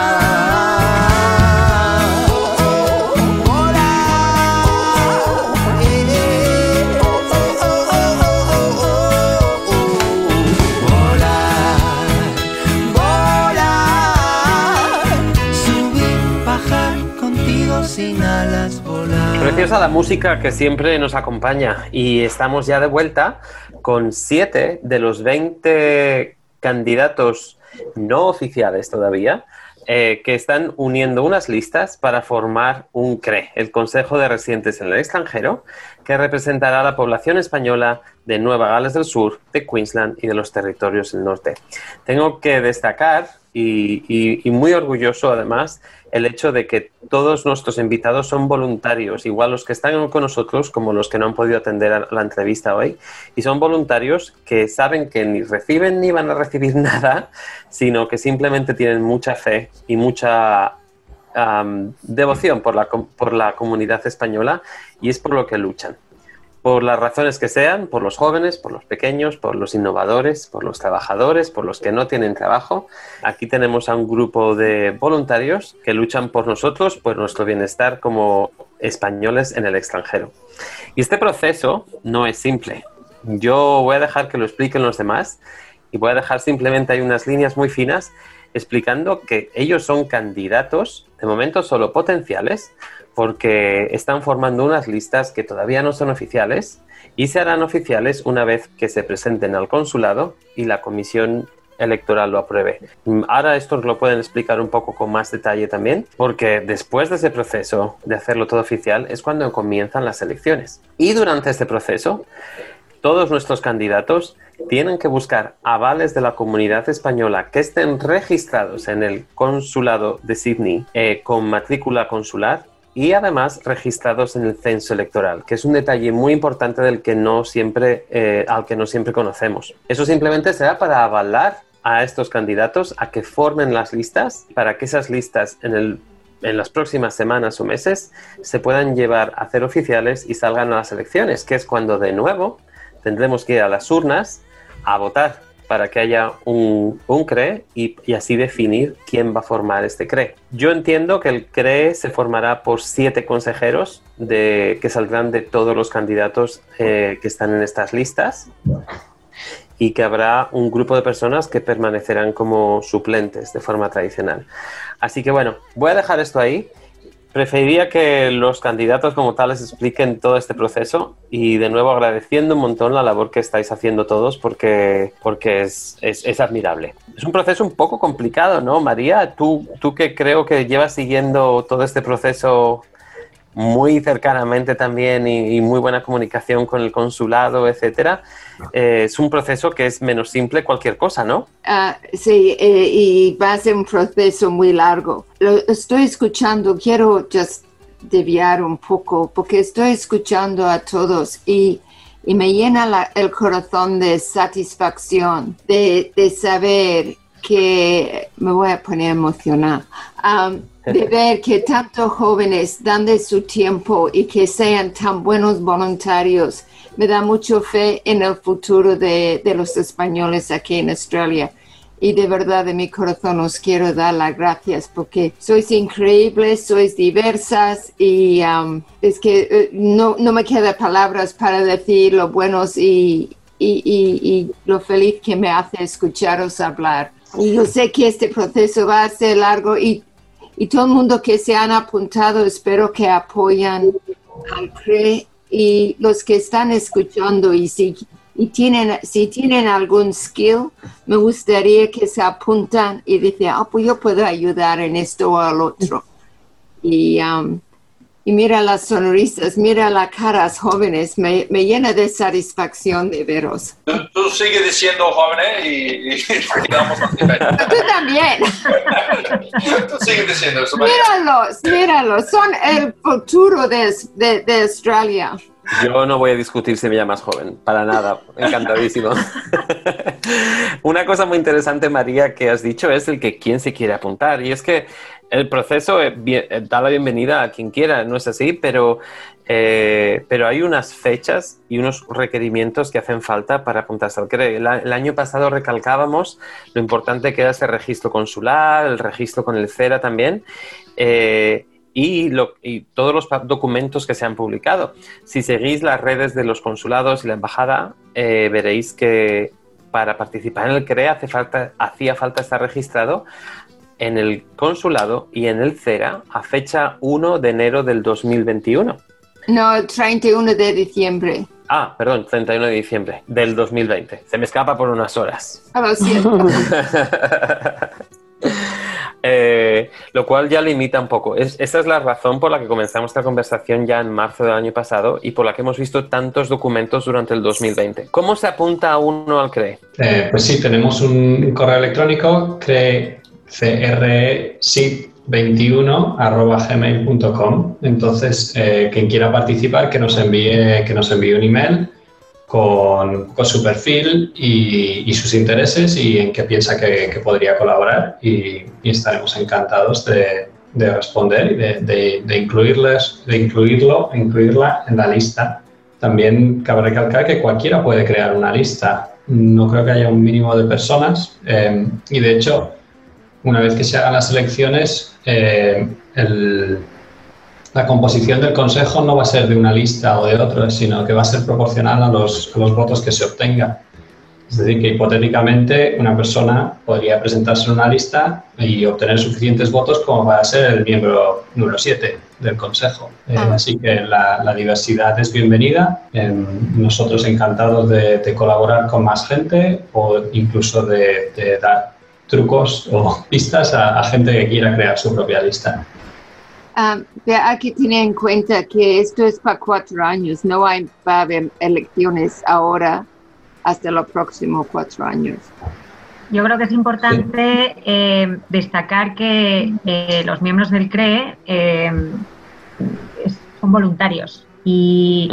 Preciosa la música que siempre nos acompaña. Y estamos ya de vuelta con siete de los 20 candidatos no oficiales todavía eh, que están uniendo unas listas para formar un CRE, el Consejo de Residentes en el Extranjero, que representará a la población española de Nueva Gales del Sur, de Queensland y de los territorios del norte. Tengo que destacar, y, muy orgulloso además, el hecho de que todos nuestros invitados son voluntarios, igual los que están con nosotros como los que no han podido atender a la entrevista hoy, y son voluntarios que saben que ni reciben ni van a recibir nada, sino que simplemente tienen mucha fe y mucha devoción por la, por la comunidad española y es por lo que luchan. Por las razones que sean, por los jóvenes, por los pequeños, por los innovadores, por los trabajadores, por los que no tienen trabajo. Aquí tenemos a un grupo de voluntarios que luchan por nosotros, por nuestro bienestar como españoles en el extranjero. Y este proceso no es simple. Yo voy a dejar que lo expliquen los demás y voy a dejar simplemente hay unas líneas muy finas explicando que ellos son candidatos, de momento solo potenciales, porque están formando unas listas que todavía no son oficiales y se harán oficiales una vez que se presenten al consulado y la comisión electoral lo apruebe. Mm, Ahora esto lo pueden explicar un poco con más detalle también, porque después de ese proceso de hacerlo todo oficial es cuando comienzan las elecciones. Y durante este proceso, todos nuestros candidatos tienen que buscar avales de la comunidad española que estén registrados en el consulado de Sydney eh, con matrícula consular y además registrados en el censo electoral, que es un detalle muy importante del que no siempre, eh, al que no siempre conocemos. Eso simplemente será para avalar a estos candidatos a que formen las listas, para que esas listas en, el, en las próximas semanas o meses se puedan llevar a ser oficiales y salgan a las elecciones, que es cuando de nuevo tendremos que ir a las urnas a votar para que haya un, CRE y, así definir quién va a formar este CRE. Yo entiendo que el CRE se formará por siete consejeros que saldrán de todos los candidatos eh, que están en estas listas y que habrá un grupo de personas que permanecerán como suplentes de forma tradicional. Así que bueno, voy a dejar esto ahí. Preferiría que los candidatos como tales expliquen todo este proceso y de nuevo agradeciendo un montón la labor que estáis haciendo todos porque, porque es, es, admirable. Es un proceso un poco complicado, ¿no, María? Tú, tú que creo que llevas siguiendo todo este proceso muy cercanamente también y, y muy buena comunicación con el consulado, etcétera. Eh, es un proceso que es menos simple cualquier cosa, ¿no? Ah, sí, eh, y va a ser un proceso muy largo. Lo estoy escuchando, quiero just desviar un poco, porque estoy escuchando a todos y, y me llena la- el corazón de satisfacción, de, de saber que me voy a poner emocional. Am, de ver que tantos jóvenes dan de su tiempo y que sean tan buenos voluntarios me da mucho fe en el futuro de, de los españoles aquí en Australia. Y de verdad de mi corazón os quiero dar las gracias porque sois increíbles, sois diversas y um, es que eh, no, no me quedan palabras para decir lo buenos y, y, y- y lo feliz que me hace escucharos hablar. Y yo sé que este proceso va a ser largo y, y todo el mundo que se han apuntado espero que apoyan al CRE y los que están escuchando y si, y tienen, si tienen algún skill, me gustaría que se apuntan y dicen, ah, pues yo puedo ayudar en esto o al otro. Y, um, y mira las sonrisas, mira las caras jóvenes, me, me llena de satisfacción de veros. Tú, tú sigue diciendo jóvenes y, y quedamos satisfechos. Tú también. Tú sigue diciendo eso. Míralos, míralos, son el futuro de, de, de Australia. Yo no voy a discutir si me llamas joven, para nada, encantadísimo. Una cosa muy interesante, María, que has dicho es el que quién se quiere apuntar. Y es que el proceso bien- eh, da la bienvenida a quien quiera, no es así, pero, eh, pero hay unas fechas y unos requerimientos que hacen falta para apuntarse al CRE. El, año pasado recalcábamos lo importante que era ese registro consular, el registro con el CERA también. eh, y, todos los documentos que se han publicado. Si seguís las redes de los consulados y la embajada, eh, veréis que para participar en el CRE hace falta, hacía falta estar registrado en el consulado y en el CERA a fecha 1 de enero del 2021. No, el 31 de diciembre. Ah, perdón, 31 de diciembre del 2020. Se me escapa por unas horas. Ah, Lo siento. Eh, lo cual ya limita un poco. Es, esa es la razón por la que comenzamos esta conversación ya en marzo del año pasado y por la que hemos visto tantos documentos durante el 2020. ¿Cómo se apunta uno al CRE? Eh, pues sí, tenemos un correo electrónico, crsit21.gmail.com. Entonces, eh, quien quiera participar, que nos envíe, que nos envíe un email con, su perfil y, sus intereses y en qué piensa que, podría colaborar y, estaremos encantados de, de responder y de incluirles, de incluirlo, incluirla en la lista. También cabe recalcar que cualquiera puede crear una lista. No creo que haya un mínimo de personas eh, y de hecho, una vez que se hagan las elecciones, eh, el- la composición del Consejo no va a ser de una lista o de otra, sino que va a ser proporcional a los, a los votos que se obtengan. Es decir, que hipotéticamente una persona podría presentarse en una lista y obtener suficientes votos como para ser el miembro número 7 del Consejo. Eh, Ah. así que la, la diversidad es bienvenida. Em, nosotros encantados de, de colaborar con más gente o incluso de, de dar trucos o pistas a, a gente que quiera crear su propia lista. Ah, pero hay que tener en cuenta que esto es para cuatro años, no hay, va a haber elecciones ahora hasta los próximos cuatro años. Yo creo que es importante eh, destacar que eh, los miembros del CRE eh, son voluntarios y,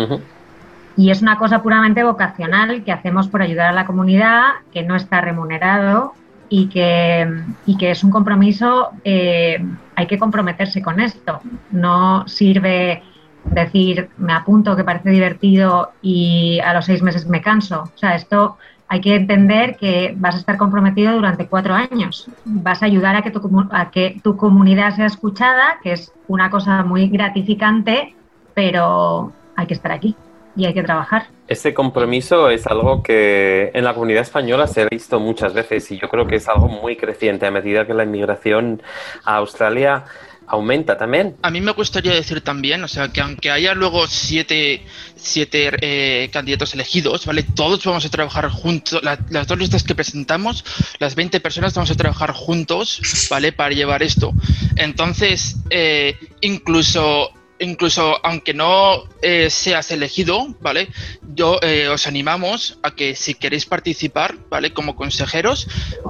y es una cosa puramente vocacional que hacemos por ayudar a la comunidad, que no está remunerado y que, y que es un compromiso, eh, hay que comprometerse con esto. No sirve decir, me apunto que parece divertido y a los seis meses me canso. O sea, esto hay que entender que vas a estar comprometido durante cuatro años. Vas a ayudar a que tu, a que tu comunidad sea escuchada, que es una cosa muy gratificante, pero hay que estar aquí y hay que trabajar. Ese compromiso es algo que en la comunidad española se ha visto muchas veces y yo creo que es algo muy creciente a medida que la inmigración a Australia aumenta también. A mí me gustaría decir también, o sea, que aunque haya luego siete, siete eh, candidatos elegidos, ¿vale? Todos vamos a trabajar juntos, la- las dos listas que presentamos, las 20 personas vamos a trabajar juntos, ¿vale? Para llevar esto. Entonces, eh, incluso, incluso aunque no eh, seas elegido, ¿vale? Yo eh, os animamos a que si queréis participar, ¿vale? Como consejeros,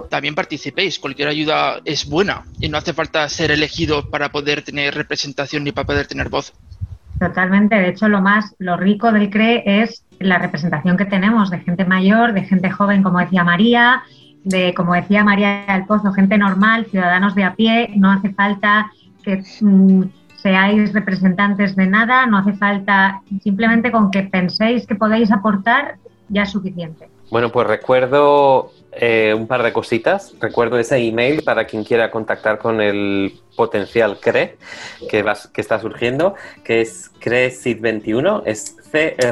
también participéis. Cualquier ayuda es buena y no hace falta ser elegido para poder tener representación ni para poder tener voz. Totalmente. De hecho, lo más, lo rico del CRE es la representación que tenemos de gente mayor, de gente joven, como decía María, de, como decía María del Pozo, gente normal, ciudadanos de a pie. No hace falta que mm, seáis representantes de nada, no hace falta, simplemente con que penséis que podéis aportar, ya es suficiente. Bueno, pues recuerdo eh, un par de cositas. Recuerdo ese email para quien quiera contactar con el potencial CRE que, está surgiendo, que es CRESID21, es C-R-E-S-Y-D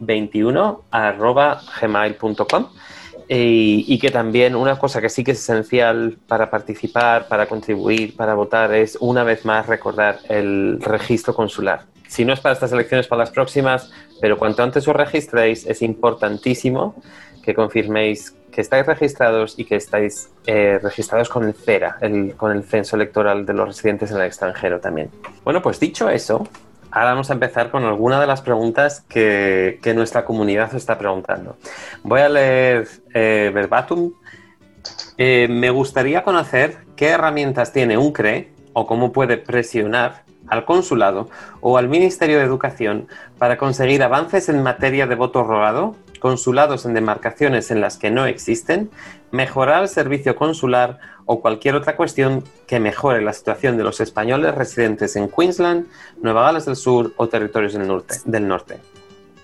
21 arroba gmail.com. Y, y que también una cosa que sí que es esencial para participar, para contribuir, para votar, es una vez más recordar el registro consular. Si no es para estas elecciones, para las próximas, pero cuanto antes os registréis, es importantísimo que confirméis que estáis registrados y que estáis eh, registrados con el CERA, el- con el censo electoral de los residentes en el extranjero también. Bueno, pues dicho eso, ahora vamos a empezar con alguna de las preguntas que, nuestra comunidad está preguntando. Voy a leer eh, verbatim. Eh, me gustaría conocer qué herramientas tiene un CRE o cómo puede presionar al consulado o al Ministerio de Educación para conseguir avances en materia de voto rogado, consulados en demarcaciones en las que no existen, mejorar el servicio consular o cualquier otra cuestión que mejore la situación de los españoles residentes en Queensland, Nueva Gales del Sur o territorios del norte. Del norte.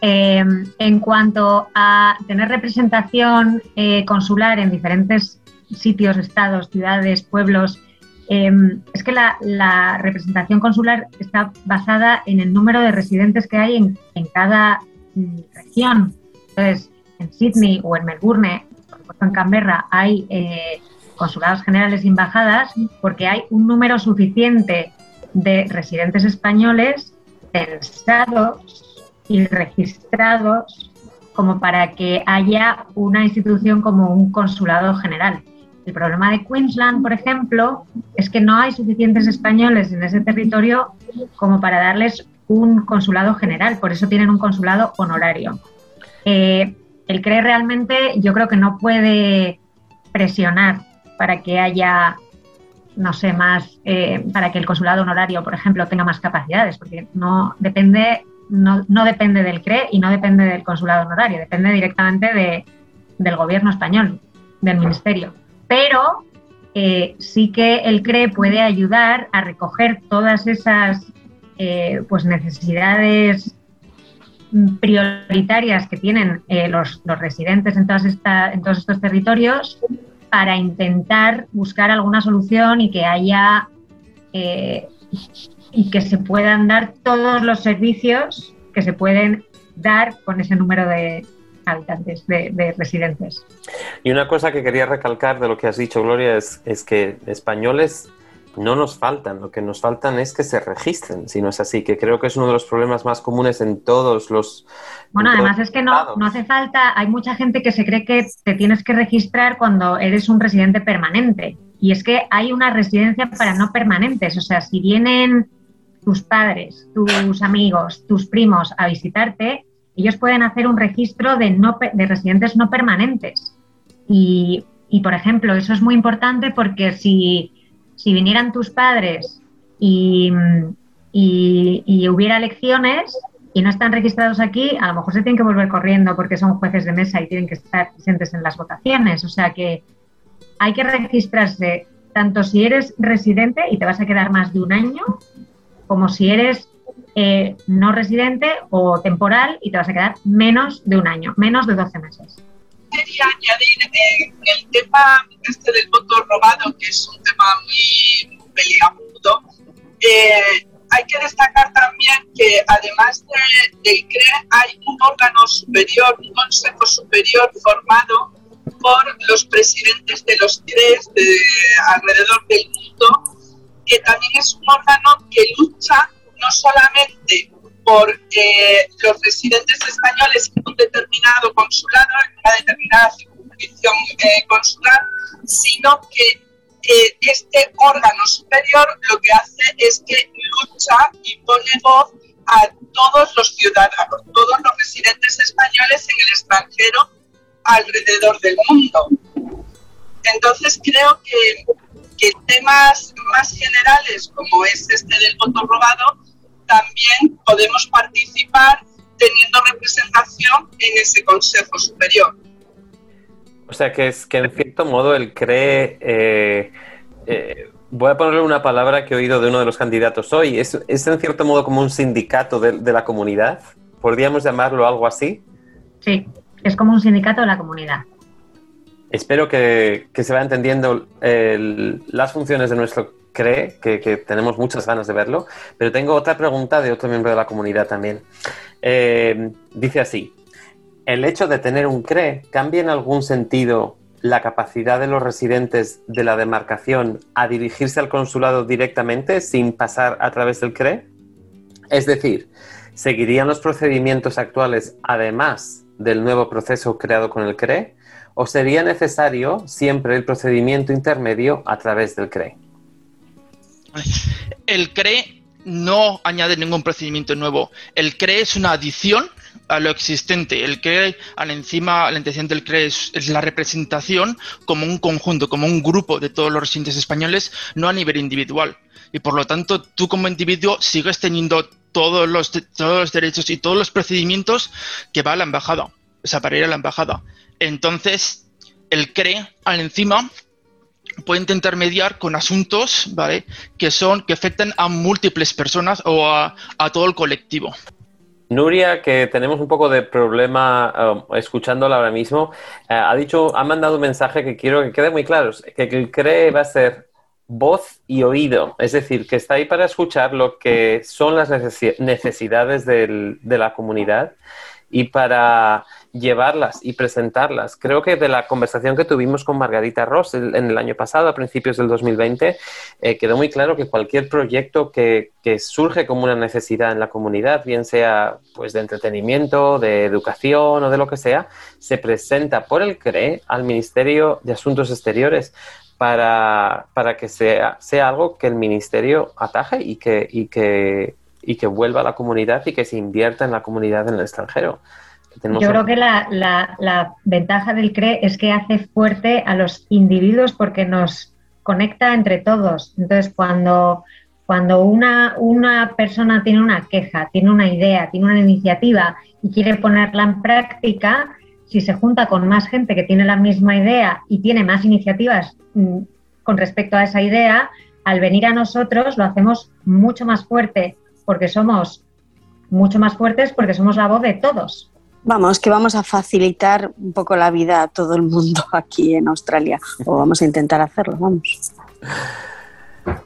Eh, en cuanto a tener representación eh, consular en diferentes sitios, estados, ciudades, pueblos, eh, es que la, representación consular está basada en el número de residentes que hay en, en cada mm, región. Entonces, en Sydney o en Melbourne, por supuesto en Canberra, hay eh, consulados generales y embajadas porque hay un número suficiente de residentes españoles censados y registrados como para que haya una institución como un consulado general. El problema de Queensland, por ejemplo, es que no hay suficientes españoles en ese territorio como para darles un consulado general, por eso tienen un consulado honorario. Eh, el CRE realmente yo creo que no puede presionar para que haya, no sé, más, eh, para que el consulado honorario, por ejemplo, tenga más capacidades, porque no depende, no, no depende del CRE y no depende del consulado honorario, depende directamente de, del gobierno español, del ministerio. Pero eh, sí que el CRE puede ayudar a recoger todas esas eh, pues necesidades prioritarias que tienen eh, los, los residentes en, todas en todos estos territorios para intentar buscar alguna solución y que haya eh, y que se puedan dar todos los servicios que se pueden dar con ese número de, habitantes, de, de, residentes. Y una cosa que quería recalcar de lo que has dicho, Gloria, es, es que españoles no nos faltan, lo que nos faltan es que se registren, si no es así, que creo que es uno de los problemas más comunes en todos los... Bueno, además es que no, no hace falta, hay mucha gente que se cree que te tienes que registrar cuando eres un residente permanente. Y es que hay una residencia para no permanentes, o sea, si vienen tus padres, tus amigos, tus primos a visitarte, ellos pueden hacer un registro de, no, de residentes no permanentes. Y, y, por ejemplo, eso es muy importante porque si si vinieran tus padres y, hubiera elecciones y no están registrados aquí, a lo mejor se tienen que volver corriendo porque son jueces de mesa y tienen que estar presentes en las votaciones. O sea que hay que registrarse tanto si eres residente y te vas a quedar más de un año, como si eres eh, no residente o temporal y te vas a quedar menos de un año, menos de 12 meses quería añadir eh, el tema este del voto robado, que es un tema muy peliagudo. Eh, hay que destacar también que además de, del CRE hay un órgano superior, un consejo superior formado por los presidentes de los CREs de alrededor del mundo, que también es un órgano que lucha no solamente por eh, los residentes españoles en un determinado consulado, en una determinada circunscripción eh, consular, sino que este órgano superior lo que hace es que lucha y pone voz a todos los ciudadanos, todos los residentes españoles en el extranjero alrededor del mundo. Entonces creo que, que temas más generales como es este del voto robado también podemos participar teniendo representación en ese Consejo Superior. O sea que es que en cierto modo el CRE, eh, eh, voy a ponerle una palabra que he oído de uno de los candidatos hoy, es, es en cierto modo como un sindicato de, de, la comunidad, ¿podríamos llamarlo algo así? Sí, es como un sindicato de la comunidad. Espero que, que se vaya entendiendo las funciones de nuestro cree que, tenemos muchas ganas de verlo, pero tengo otra pregunta de otro miembro de la comunidad también. Eh, dice así, ¿el hecho de tener un CRE cambia en algún sentido la capacidad de los residentes de la demarcación a dirigirse al consulado directamente sin pasar a través del CRE? Es decir, ¿seguirían los procedimientos actuales además del nuevo proceso creado con el CRE? ¿O sería necesario siempre el procedimiento intermedio a través del CRE? El CRE no añade ningún procedimiento nuevo. El CRE es una adición a lo existente. El CRE, al encima, la intención del CRE es, la representación como un conjunto, como un grupo de todos los residentes españoles, no a nivel individual. Y por lo tanto, tú como individuo sigues teniendo todos los, todos los derechos y todos los procedimientos que va a la embajada, o sea, para ir a la embajada. Entonces, el CRE, al encima, puede intentar mediar con asuntos, ¿vale? Que son, que afectan a múltiples personas o a, todo el colectivo. Nuria, que tenemos un poco de problema um, escuchándola ahora mismo, eh, ha dicho, ha mandado un mensaje que quiero que quede muy claro, que, que cree va a ser voz y oído, es decir, que está ahí para escuchar lo que son las necesidades del, de la comunidad y para llevarlas y presentarlas. Creo que de la conversación que tuvimos con Margarita Ross en el año pasado, a principios del 2020, eh, quedó muy claro que cualquier proyecto que, que, surge como una necesidad en la comunidad, bien sea pues de entretenimiento, de educación o de lo que sea, se presenta por el CRE al Ministerio de Asuntos Exteriores para, para que sea, sea algo que el Ministerio ataje y que, y que y que vuelva a la comunidad y que se invierta en la comunidad en el extranjero. Yo creo que la, la, ventaja del CRE es que hace fuerte a los individuos porque nos conecta entre todos. Entonces, cuando, cuando una, una persona tiene una queja, tiene una idea, tiene una iniciativa y quiere ponerla en práctica, si se junta con más gente que tiene la misma idea y tiene más iniciativas mm, con respecto a esa idea, al venir a nosotros lo hacemos mucho más fuerte porque somos mucho más fuertes porque somos la voz de todos. Vamos, que vamos a facilitar un poco la vida a todo el mundo aquí en Australia, o vamos a intentar hacerlo, vamos.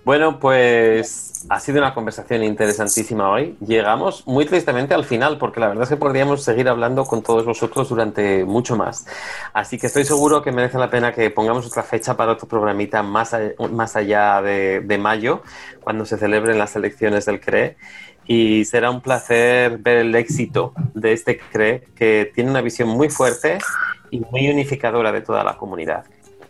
Bueno, pues ha sido una conversación interesantísima hoy. Llegamos muy tristemente al final, porque la verdad es que podríamos seguir hablando con todos vosotros durante mucho más. Así que estoy seguro que merece la pena que pongamos otra fecha para otro programita más, más allá de, de mayo, cuando se celebren las elecciones del CRE. Y será un placer ver el éxito de este CRE, que tiene una visión muy fuerte y muy unificadora de toda la comunidad.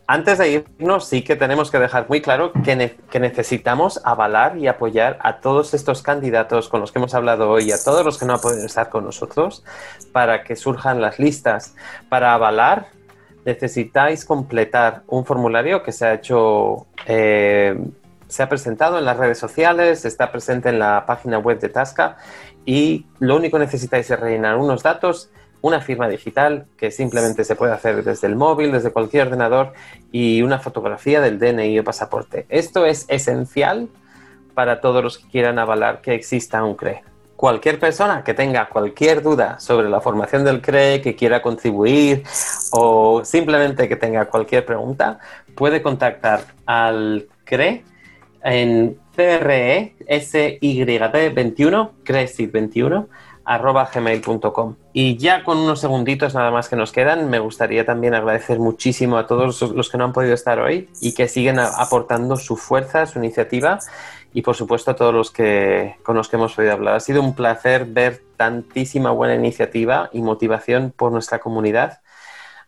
Antes de irnos, sí que tenemos que dejar muy claro que, ne- que necesitamos avalar y apoyar a todos estos candidatos con los que hemos hablado hoy, a todos los que no han podido estar con nosotros, para que surjan las listas. Para avalar, necesitáis completar un formulario que se ha hecho, eh, se ha presentado en las redes sociales, está presente en la página web de Tasca y lo único que necesitáis es rellenar unos datos, una firma digital que simplemente se puede hacer desde el móvil, desde cualquier ordenador y una fotografía del DNI o pasaporte. Esto es esencial para todos los que quieran avalar que exista un CRE. Cualquier persona que tenga cualquier duda sobre la formación del CRE, que quiera contribuir o simplemente que tenga cualquier pregunta, puede contactar al CRE en E CRESYT21, CRESYT21, arroba gmail.com. Y ya con unos segunditos nada más que nos quedan, me gustaría también agradecer muchísimo a todos los que no han podido estar hoy y que siguen aportando su fuerza, su iniciativa y por supuesto a todos los que con los que hemos podido hablar. Ha sido un placer ver tantísima buena iniciativa y motivación por nuestra comunidad.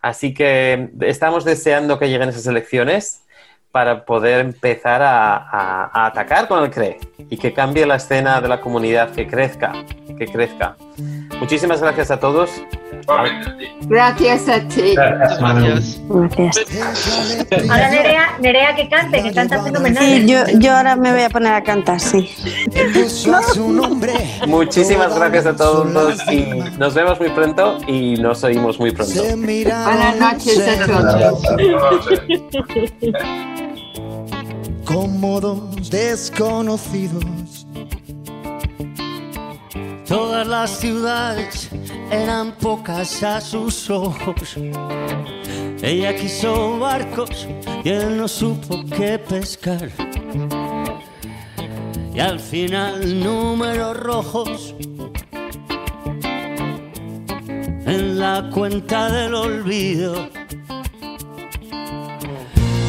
Así que estamos deseando que lleguen esas elecciones para poder empezar a, a- a atacar con el CRE y que cambie la escena de la comunidad, que crezca, que crezca. Muchísimas gracias a todos. Gracias a ti. Gracias. Ahora Nerea, Nerea que cante, que canta fenomenal. Sí, yo, yo ahora me voy a poner a cantar, sí. Muchísimas gracias a todos y nos vemos muy pronto y nos oímos muy pronto. Buenas noches a todos. como dos desconocidos. Todas las ciudades eran pocas a sus ojos. Ella quiso barcos y él no supo qué pescar. Y al final números rojos en la cuenta del olvido.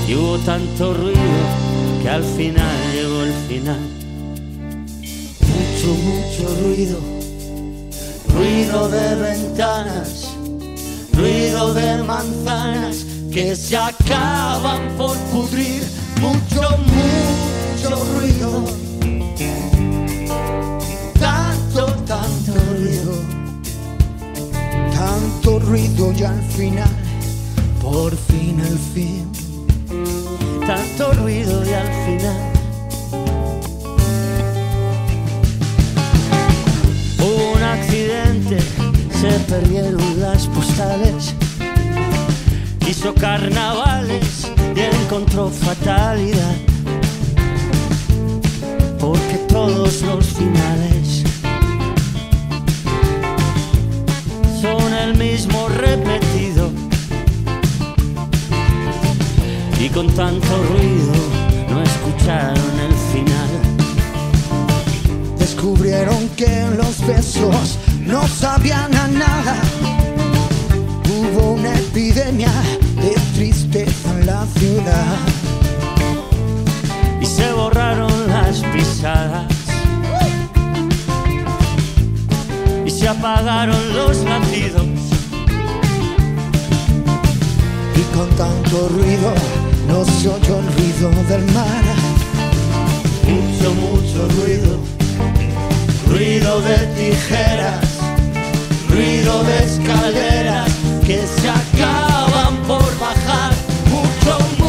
Y hubo tanto ruido que al final llegó el final. Mucho, mucho ruido. Ruido de ventanas. Ruido de manzanas que se acaban por pudrir. Mucho, mucho ruido. Tanto, tanto ruido. Tanto ruido y al final, por fin al fin tanto ruido y al final. Un accidente, se perdieron las postales, hizo carnavales y encontró fatalidad, porque todos los finales son el mismo repetido y con tanto ruido no escucharon el final. Descubrieron que los besos no sabían a nada. Hubo una epidemia de tristeza en la ciudad. Y se borraron las pisadas. Y se apagaron los latidos. Y con tanto ruido no se oyó el ruido del mar. Mucho, mucho ruido. Ruido de tijeras, ruido de escaleras que se acaban por bajar. Mucho,